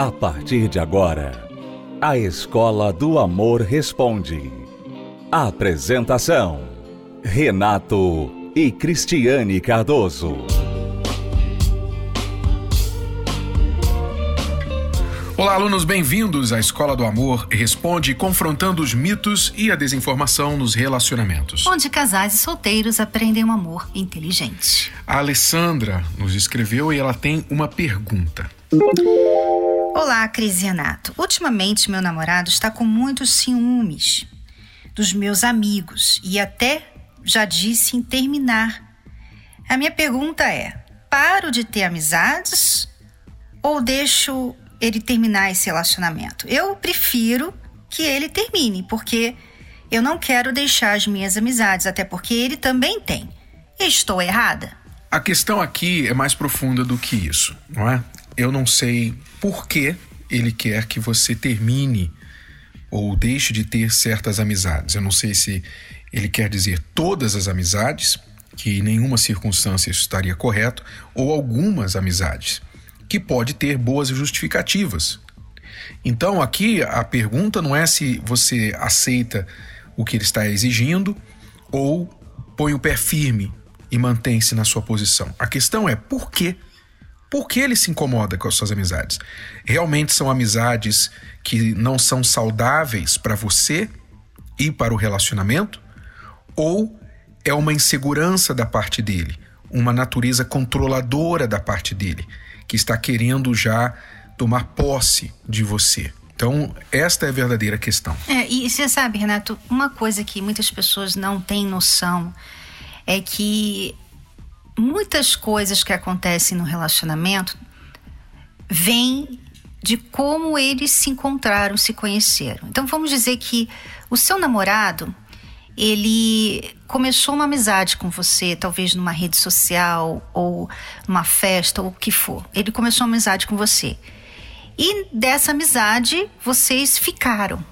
A partir de agora, a Escola do Amor Responde. Apresentação: Renato e Cristiane Cardoso. Olá, alunos, bem-vindos à Escola do Amor Responde, confrontando os mitos e a desinformação nos relacionamentos. Onde casais e solteiros aprendem um amor inteligente. A Alessandra nos escreveu e ela tem uma pergunta. Olá, Cris Renato. Ultimamente, meu namorado está com muitos ciúmes dos meus amigos e até já disse em terminar. A minha pergunta é: paro de ter amizades ou deixo ele terminar esse relacionamento? Eu prefiro que ele termine, porque eu não quero deixar as minhas amizades, até porque ele também tem. Estou errada? A questão aqui é mais profunda do que isso, não é? Eu não sei por que ele quer que você termine ou deixe de ter certas amizades. Eu não sei se ele quer dizer todas as amizades, que em nenhuma circunstância isso estaria correto, ou algumas amizades que pode ter boas justificativas. Então aqui a pergunta não é se você aceita o que ele está exigindo ou põe o pé firme e mantém-se na sua posição. A questão é por quê? Por que ele se incomoda com as suas amizades? Realmente são amizades que não são saudáveis para você e para o relacionamento? Ou é uma insegurança da parte dele, uma natureza controladora da parte dele? que está querendo já tomar posse de você. Então, esta é a verdadeira questão. É, e você sabe, Renato, uma coisa que muitas pessoas não têm noção é que muitas coisas que acontecem no relacionamento vêm de como eles se encontraram, se conheceram. Então, vamos dizer que o seu namorado ele começou uma amizade com você, talvez numa rede social ou numa festa ou o que for. Ele começou uma amizade com você. E dessa amizade vocês ficaram.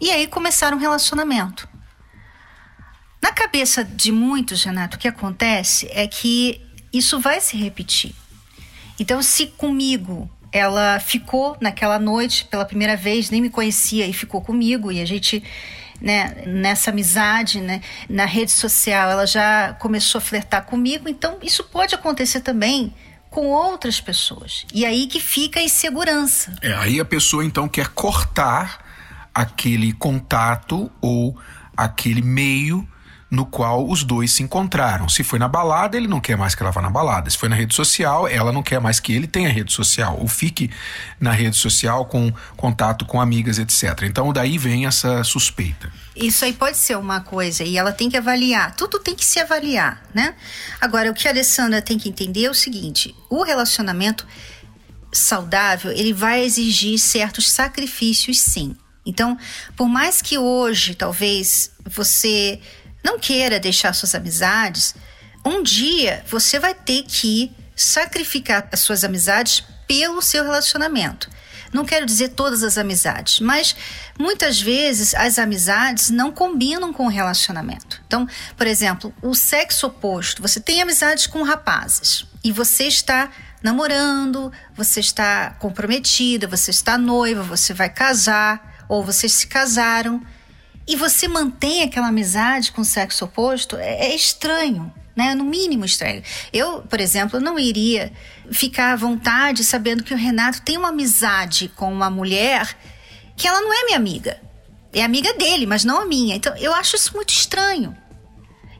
E aí começaram um relacionamento. Na cabeça de muitos, Renato, o que acontece é que isso vai se repetir. Então, se comigo ela ficou naquela noite pela primeira vez, nem me conhecia e ficou comigo, e a gente né, nessa amizade, né, na rede social, ela já começou a flertar comigo, então isso pode acontecer também com outras pessoas. E aí que fica a insegurança. É, aí a pessoa então quer cortar aquele contato ou aquele meio no qual os dois se encontraram. Se foi na balada, ele não quer mais que ela vá na balada. Se foi na rede social, ela não quer mais que ele tenha rede social ou fique na rede social com contato com amigas, etc. Então daí vem essa suspeita. Isso aí pode ser uma coisa e ela tem que avaliar. Tudo tem que se avaliar, né? Agora o que a Alessandra tem que entender é o seguinte: o relacionamento saudável, ele vai exigir certos sacrifícios, sim. Então, por mais que hoje talvez você não queira deixar suas amizades, um dia você vai ter que sacrificar as suas amizades pelo seu relacionamento. Não quero dizer todas as amizades, mas muitas vezes as amizades não combinam com o relacionamento. Então, por exemplo, o sexo oposto, você tem amizades com rapazes e você está namorando, você está comprometida, você está noiva, você vai casar ou vocês se casaram e você mantém aquela amizade com o sexo oposto, é, é estranho. Né? No mínimo estranho. Eu, por exemplo, não iria ficar à vontade sabendo que o Renato tem uma amizade com uma mulher que ela não é minha amiga. É amiga dele, mas não a minha. Então, eu acho isso muito estranho.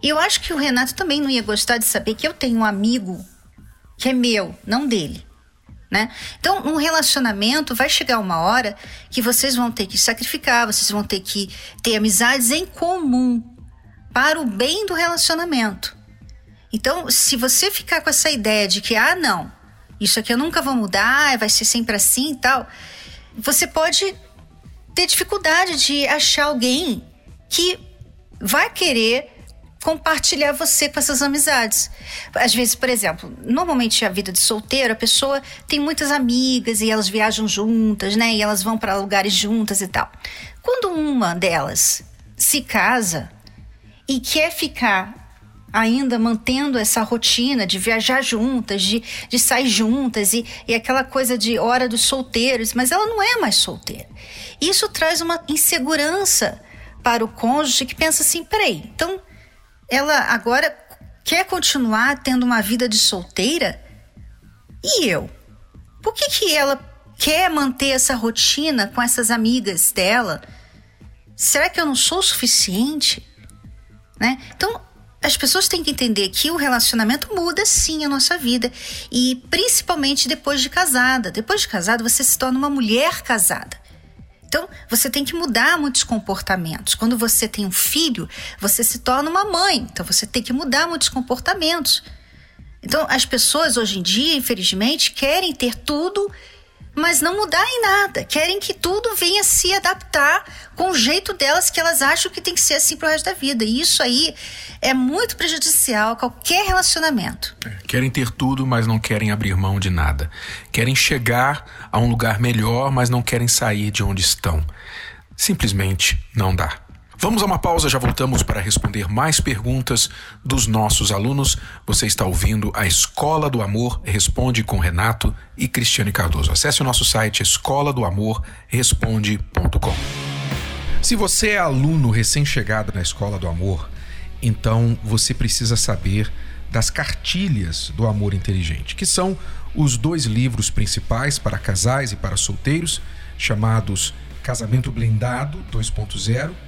E eu acho que o Renato também não ia gostar de saber que eu tenho um amigo que é meu, não dele né? Então, um relacionamento vai chegar uma hora que vocês vão ter que sacrificar, vocês vão ter que ter amizades em comum para o bem do relacionamento. Então, se você ficar com essa ideia de que, ah, não, isso aqui eu nunca vou mudar, vai ser sempre assim e tal, você pode ter dificuldade de achar alguém que vai querer compartilhar você com essas amizades. Às vezes, por exemplo, normalmente a vida de solteiro, a pessoa tem muitas amigas e elas viajam juntas, né? E elas vão para lugares juntas e tal. Quando uma delas se casa e quer ficar ainda mantendo essa rotina de viajar juntas, de, de sair juntas e, e aquela coisa de hora dos solteiros, mas ela não é mais solteira. Isso traz uma insegurança para o cônjuge que pensa assim: peraí, então ela agora quer continuar tendo uma vida de solteira? E eu? Por que, que ela quer manter essa rotina com essas amigas dela? Será que eu não sou o suficiente? Né? Então, as pessoas têm que entender que o relacionamento muda sim a nossa vida e principalmente depois de casada. Depois de casada, você se torna uma mulher casada. Então, você tem que mudar muitos comportamentos. Quando você tem um filho, você se torna uma mãe. Então, você tem que mudar muitos comportamentos. Então, as pessoas hoje em dia, infelizmente, querem ter tudo mas não mudar em nada. Querem que tudo venha se adaptar com o jeito delas que elas acham que tem que ser assim pro resto da vida. E isso aí é muito prejudicial a qualquer relacionamento. É, querem ter tudo, mas não querem abrir mão de nada. Querem chegar a um lugar melhor, mas não querem sair de onde estão. Simplesmente não dá. Vamos a uma pausa, já voltamos para responder mais perguntas dos nossos alunos. Você está ouvindo a Escola do Amor Responde com Renato e Cristiane Cardoso. Acesse o nosso site escola do amor responde.com. Se você é aluno recém-chegado na Escola do Amor, então você precisa saber das cartilhas do amor inteligente, que são os dois livros principais para casais e para solteiros, chamados Casamento Blindado 2.0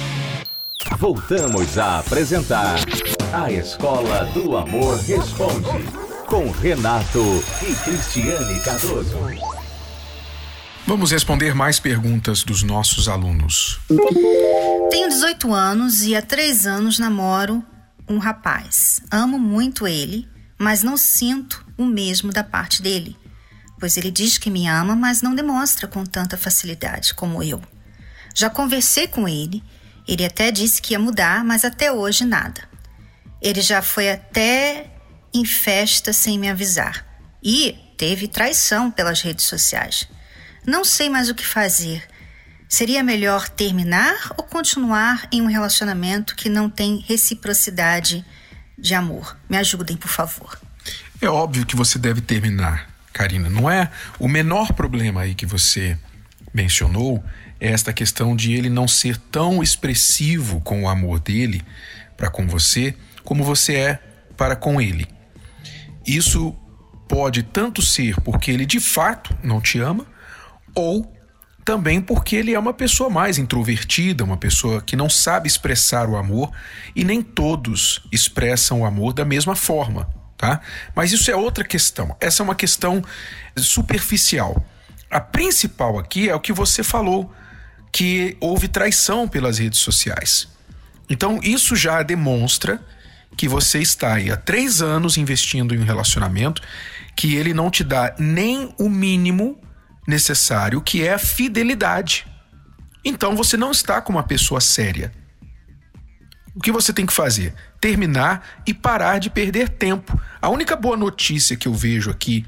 Voltamos a apresentar A Escola do Amor Responde, com Renato e Cristiane Cardoso. Vamos responder mais perguntas dos nossos alunos. Tenho 18 anos e há 3 anos namoro um rapaz. Amo muito ele, mas não sinto o mesmo da parte dele, pois ele diz que me ama, mas não demonstra com tanta facilidade como eu. Já conversei com ele ele até disse que ia mudar, mas até hoje nada. Ele já foi até em festa sem me avisar. E teve traição pelas redes sociais. Não sei mais o que fazer. Seria melhor terminar ou continuar em um relacionamento que não tem reciprocidade de amor? Me ajudem, por favor. É óbvio que você deve terminar, Karina. Não é o menor problema aí que você mencionou esta questão de ele não ser tão expressivo com o amor dele para com você como você é para com ele. Isso pode tanto ser porque ele de fato não te ama, ou também porque ele é uma pessoa mais introvertida, uma pessoa que não sabe expressar o amor e nem todos expressam o amor da mesma forma, tá? Mas isso é outra questão. Essa é uma questão superficial. A principal aqui é o que você falou que houve traição pelas redes sociais. Então, isso já demonstra que você está aí há três anos investindo em um relacionamento que ele não te dá nem o mínimo necessário, que é a fidelidade. Então, você não está com uma pessoa séria. O que você tem que fazer? Terminar e parar de perder tempo. A única boa notícia que eu vejo aqui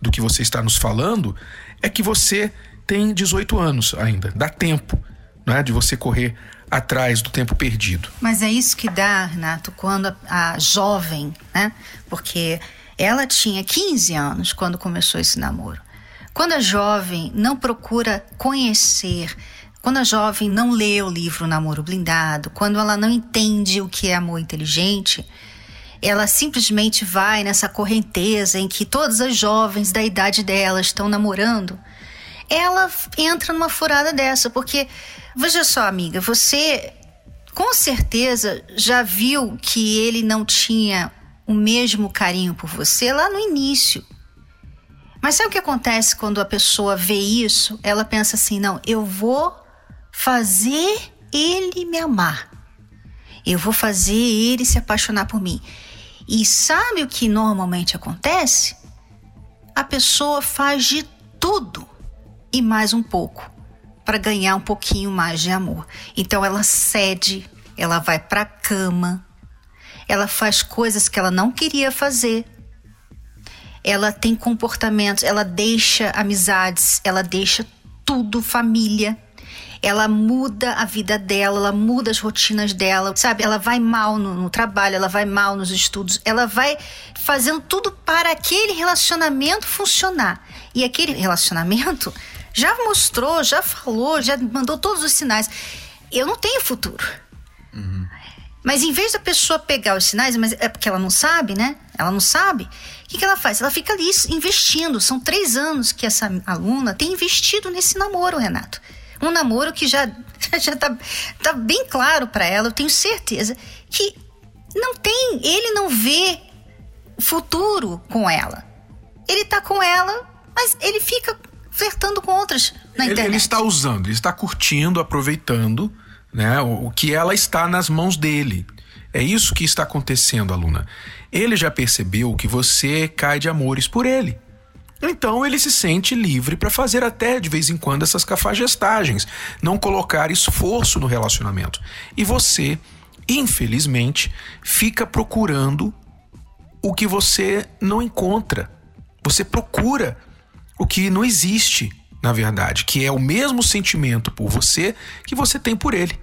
do que você está nos falando é que você tem 18 anos ainda, dá tempo né, de você correr atrás do tempo perdido. Mas é isso que dá, Renato, quando a, a jovem, né? Porque ela tinha 15 anos quando começou esse namoro. Quando a jovem não procura conhecer, quando a jovem não lê o livro Namoro Blindado, quando ela não entende o que é amor inteligente, ela simplesmente vai nessa correnteza em que todas as jovens da idade dela estão namorando, ela entra numa furada dessa, porque veja só, amiga, você com certeza já viu que ele não tinha o mesmo carinho por você lá no início. Mas sabe o que acontece quando a pessoa vê isso? Ela pensa assim: não, eu vou fazer ele me amar. Eu vou fazer ele se apaixonar por mim. E sabe o que normalmente acontece? A pessoa faz de tudo e mais um pouco para ganhar um pouquinho mais de amor. Então ela cede, ela vai para a cama, ela faz coisas que ela não queria fazer. Ela tem comportamentos, ela deixa amizades, ela deixa tudo, família ela muda a vida dela, ela muda as rotinas dela, sabe? Ela vai mal no, no trabalho, ela vai mal nos estudos, ela vai fazendo tudo para aquele relacionamento funcionar. E aquele relacionamento já mostrou, já falou, já mandou todos os sinais. Eu não tenho futuro. Uhum. Mas em vez da pessoa pegar os sinais, mas é porque ela não sabe, né? Ela não sabe. O que, que ela faz? Ela fica ali investindo. São três anos que essa aluna tem investido nesse namoro, Renato. Um namoro que já já tá, tá bem claro para ela, eu tenho certeza que não tem, ele não vê futuro com ela. Ele tá com ela, mas ele fica flertando com outras na ele, internet. Ele está usando, ele está curtindo, aproveitando, né, o, o que ela está nas mãos dele. É isso que está acontecendo, aluna. Ele já percebeu que você cai de amores por ele. Então ele se sente livre para fazer até de vez em quando essas cafagestagens, não colocar esforço no relacionamento. E você, infelizmente, fica procurando o que você não encontra. Você procura o que não existe, na verdade, que é o mesmo sentimento por você que você tem por ele.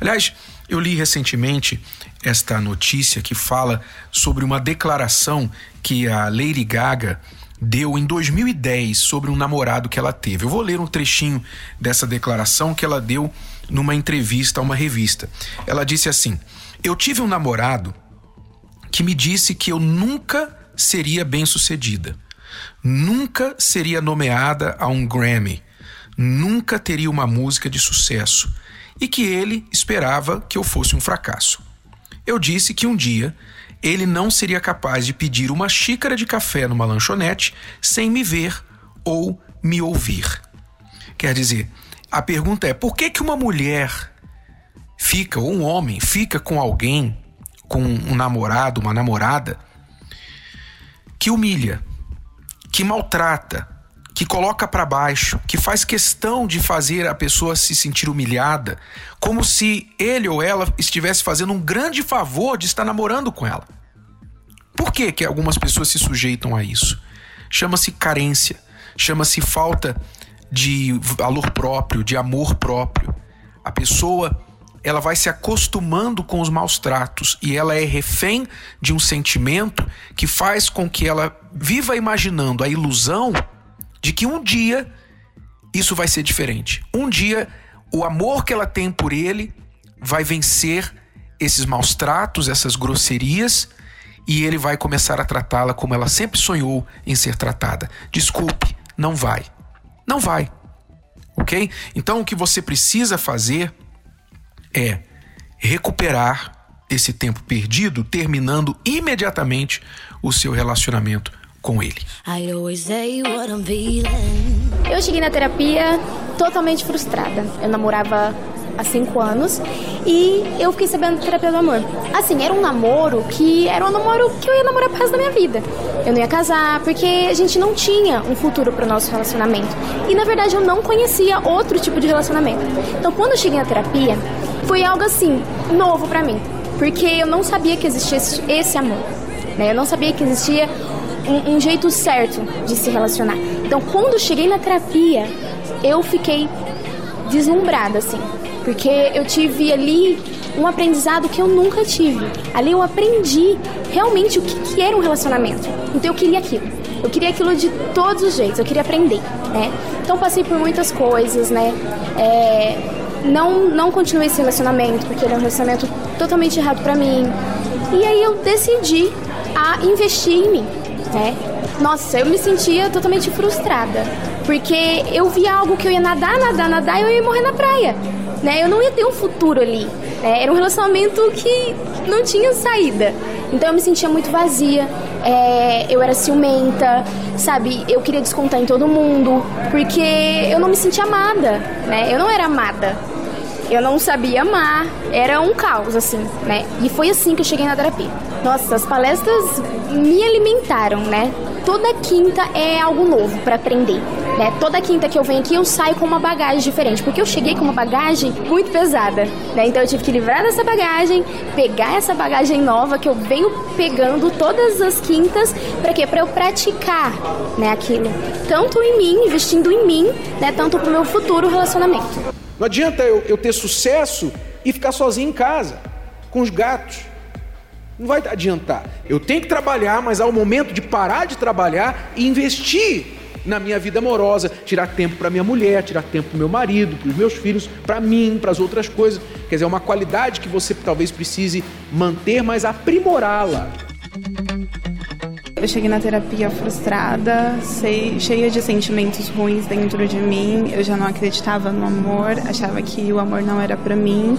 Aliás, eu li recentemente esta notícia que fala sobre uma declaração que a Lady Gaga deu em 2010 sobre um namorado que ela teve. Eu vou ler um trechinho dessa declaração que ela deu numa entrevista a uma revista. Ela disse assim: Eu tive um namorado que me disse que eu nunca seria bem-sucedida, nunca seria nomeada a um Grammy, nunca teria uma música de sucesso e que ele esperava que eu fosse um fracasso. Eu disse que um dia ele não seria capaz de pedir uma xícara de café numa lanchonete sem me ver ou me ouvir. Quer dizer, a pergunta é: por que, que uma mulher fica, ou um homem fica com alguém, com um namorado, uma namorada, que humilha, que maltrata, que coloca para baixo, que faz questão de fazer a pessoa se sentir humilhada, como se ele ou ela estivesse fazendo um grande favor de estar namorando com ela. Por que, que algumas pessoas se sujeitam a isso? Chama-se carência, chama-se falta de valor próprio, de amor próprio. A pessoa ela vai se acostumando com os maus tratos e ela é refém de um sentimento que faz com que ela viva imaginando a ilusão de que um dia isso vai ser diferente. Um dia o amor que ela tem por ele vai vencer esses maus tratos, essas grosserias, e ele vai começar a tratá-la como ela sempre sonhou em ser tratada. Desculpe, não vai. Não vai. Ok? Então o que você precisa fazer é recuperar esse tempo perdido, terminando imediatamente o seu relacionamento com ele. Eu cheguei na terapia totalmente frustrada. Eu namorava há cinco anos e eu fiquei sabendo da terapia do amor. Assim, era um namoro que era um namoro que eu ia namorar pro resto da minha vida. Eu não ia casar porque a gente não tinha um futuro pro nosso relacionamento. E na verdade eu não conhecia outro tipo de relacionamento. Então quando eu cheguei na terapia, foi algo assim, novo para mim. Porque eu não sabia que existia esse amor. Né? Eu não sabia que existia um, um jeito certo de se relacionar. Então, quando cheguei na terapia, eu fiquei deslumbrada, assim. Porque eu tive ali um aprendizado que eu nunca tive. Ali eu aprendi realmente o que, que era um relacionamento. Então eu queria aquilo. Eu queria aquilo de todos os jeitos, eu queria aprender, né? Então passei por muitas coisas, né? É, não, não continuei esse relacionamento, porque era um relacionamento totalmente errado para mim. E aí eu decidi a investir em mim, né? Nossa, eu me sentia totalmente frustrada, porque eu via algo que eu ia nadar, nadar, nadar e eu ia morrer na praia, né? Eu não ia ter um futuro ali. Né? Era um relacionamento que não tinha saída. Então eu me sentia muito vazia, é, eu era ciumenta, sabe? Eu queria descontar em todo mundo, porque eu não me sentia amada, né? Eu não era amada. Eu não sabia amar, era um caos, assim, né? E foi assim que eu cheguei na terapia. Nossa, as palestras me alimentaram, né? Toda quinta é algo novo para aprender. Né? Toda quinta que eu venho aqui eu saio com uma bagagem diferente, porque eu cheguei com uma bagagem muito pesada. Né? Então eu tive que livrar dessa bagagem, pegar essa bagagem nova que eu venho pegando todas as quintas, para quê? Para eu praticar, né, aquilo, tanto em mim, investindo em mim, né, tanto pro meu futuro relacionamento. Não adianta eu, eu ter sucesso e ficar sozinho em casa, com os gatos. Não vai adiantar. Eu tenho que trabalhar, mas há o momento de parar de trabalhar e investir na minha vida amorosa, tirar tempo para minha mulher, tirar tempo para meu marido, para os meus filhos, para mim, para as outras coisas. Quer dizer, é uma qualidade que você talvez precise manter, mas aprimorá-la. Eu cheguei na terapia frustrada, cheia de sentimentos ruins dentro de mim. Eu já não acreditava no amor, achava que o amor não era para mim.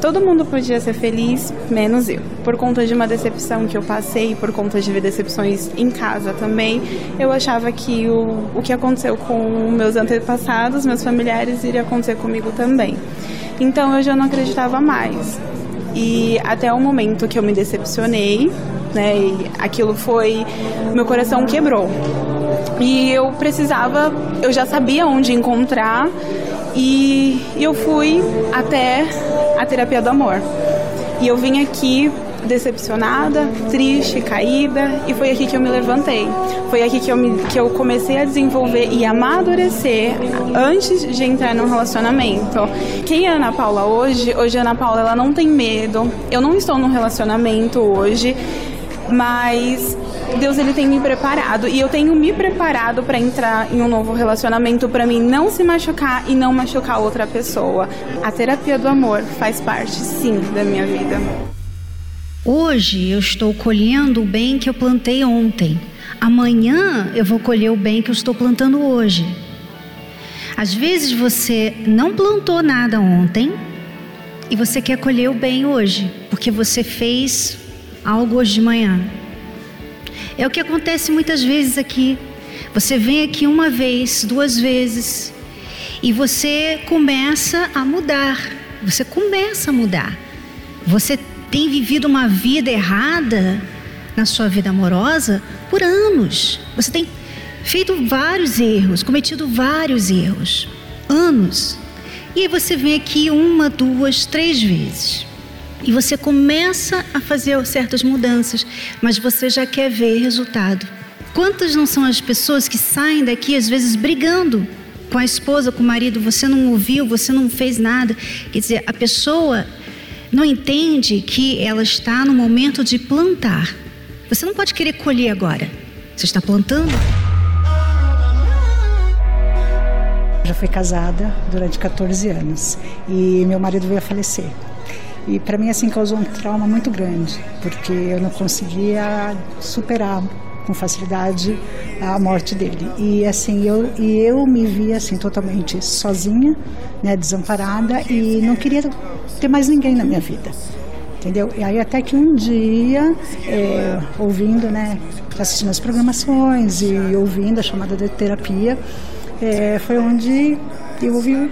Todo mundo podia ser feliz, menos eu. Por conta de uma decepção que eu passei, por conta de ver decepções em casa também, eu achava que o, o que aconteceu com meus antepassados, meus familiares, iria acontecer comigo também. Então eu já não acreditava mais. E até o momento que eu me decepcionei, né? E aquilo foi. Meu coração quebrou. E eu precisava, eu já sabia onde encontrar, e eu fui até a terapia do amor. E eu vim aqui decepcionada, triste, caída, e foi aqui que eu me levantei. Foi aqui que eu, me, que eu comecei a desenvolver e amadurecer antes de entrar num relacionamento. Quem é Ana Paula hoje? Hoje a Ana Paula ela não tem medo. Eu não estou num relacionamento hoje mas Deus ele tem me preparado e eu tenho me preparado para entrar em um novo relacionamento para mim não se machucar e não machucar outra pessoa. A terapia do amor faz parte sim da minha vida. Hoje eu estou colhendo o bem que eu plantei ontem. Amanhã eu vou colher o bem que eu estou plantando hoje. Às vezes você não plantou nada ontem e você quer colher o bem hoje, porque você fez algo hoje de manhã. É o que acontece muitas vezes aqui. Você vem aqui uma vez, duas vezes, e você começa a mudar. Você começa a mudar. Você tem vivido uma vida errada na sua vida amorosa por anos. Você tem feito vários erros, cometido vários erros. Anos. E aí você vem aqui uma, duas, três vezes e você começa a fazer certas mudanças, mas você já quer ver resultado. Quantas não são as pessoas que saem daqui às vezes brigando com a esposa, com o marido, você não ouviu, você não fez nada. Quer dizer, a pessoa não entende que ela está no momento de plantar. Você não pode querer colher agora. Você está plantando. Já fui casada durante 14 anos e meu marido veio a falecer. E para mim assim causou um trauma muito grande, porque eu não conseguia superar com facilidade a morte dele. E assim, eu e eu me via assim totalmente sozinha, né, desamparada e não queria ter mais ninguém na minha vida. Entendeu? E aí até que um dia, é, ouvindo, né, assistindo as programações e ouvindo a chamada de terapia, é, foi onde eu ouvi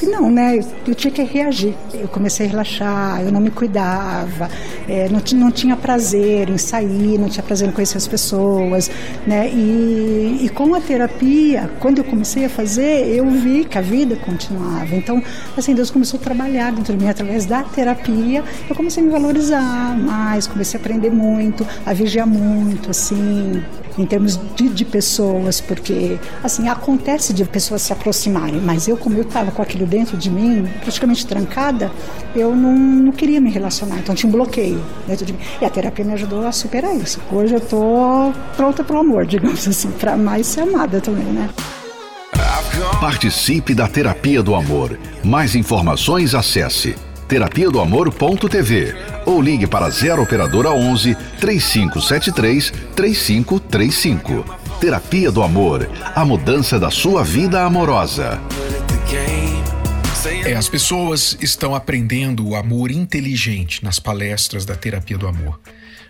que não, né? Eu tinha que reagir. Eu comecei a relaxar, eu não me cuidava, é, não, não tinha prazer em sair, não tinha prazer em conhecer as pessoas, né? E, e com a terapia, quando eu comecei a fazer, eu vi que a vida continuava. Então, assim, Deus começou a trabalhar dentro de mim através da terapia. Eu comecei a me valorizar mais, comecei a aprender muito, a vigiar muito, assim, em termos de, de pessoas, porque, assim, acontece de pessoas se aproximarem, mas eu, como eu estava com aquilo dentro de mim, praticamente trancada, eu não, não queria me relacionar. Então tinha um bloqueio dentro de mim. E a terapia me ajudou a superar isso. Hoje eu estou pronta para o amor, digamos assim, para mais ser amada também, né? Participe da Terapia do Amor. Mais informações acesse terapia do amor.tv ou ligue para 0 operadora 11 3573 3535. Terapia do Amor, a mudança da sua vida amorosa. É, as pessoas estão aprendendo o amor inteligente nas palestras da terapia do amor.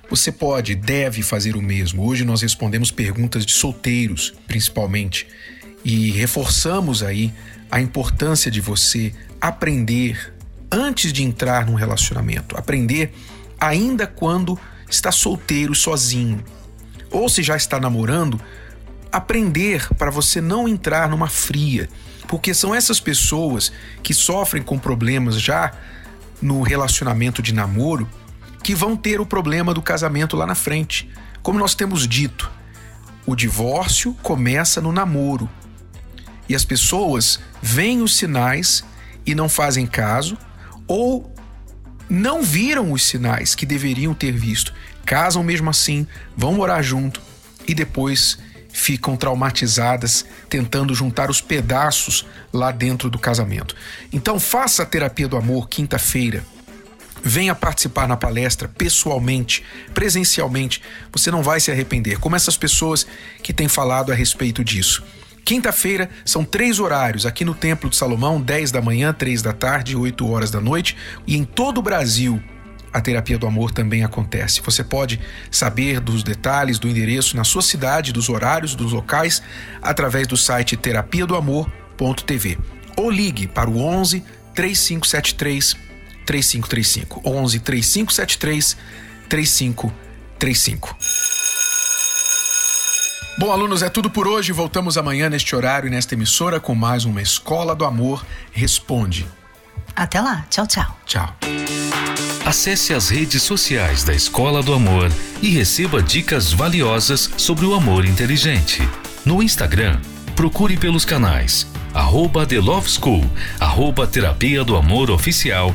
Você pode, deve fazer o mesmo. Hoje nós respondemos perguntas de solteiros, principalmente, e reforçamos aí a importância de você aprender antes de entrar num relacionamento, aprender ainda quando está solteiro, sozinho, ou se já está namorando, aprender para você não entrar numa fria, porque são essas pessoas que sofrem com problemas já no relacionamento de namoro que vão ter o problema do casamento lá na frente. Como nós temos dito, o divórcio começa no namoro. E as pessoas veem os sinais e não fazem caso, ou não viram os sinais que deveriam ter visto. Casam mesmo assim, vão morar junto e depois ficam traumatizadas tentando juntar os pedaços lá dentro do casamento. Então faça a terapia do amor quinta-feira. Venha participar na palestra pessoalmente, presencialmente. Você não vai se arrepender, como essas pessoas que têm falado a respeito disso. Quinta-feira são três horários aqui no Templo de Salomão: 10 da manhã, 3 da tarde e 8 horas da noite. E em todo o Brasil, a terapia do amor também acontece. Você pode saber dos detalhes do endereço na sua cidade, dos horários, dos locais, através do site terapia do amor.tv ou ligue para o 11 3573 3535 11 3573 3535. Bom, alunos, é tudo por hoje. Voltamos amanhã neste horário e nesta emissora com mais uma Escola do Amor Responde. Até lá. Tchau, tchau. Tchau. Acesse as redes sociais da Escola do Amor e receba dicas valiosas sobre o amor inteligente. No Instagram, procure pelos canais arroba The Love School, arroba Terapia do Amor Oficial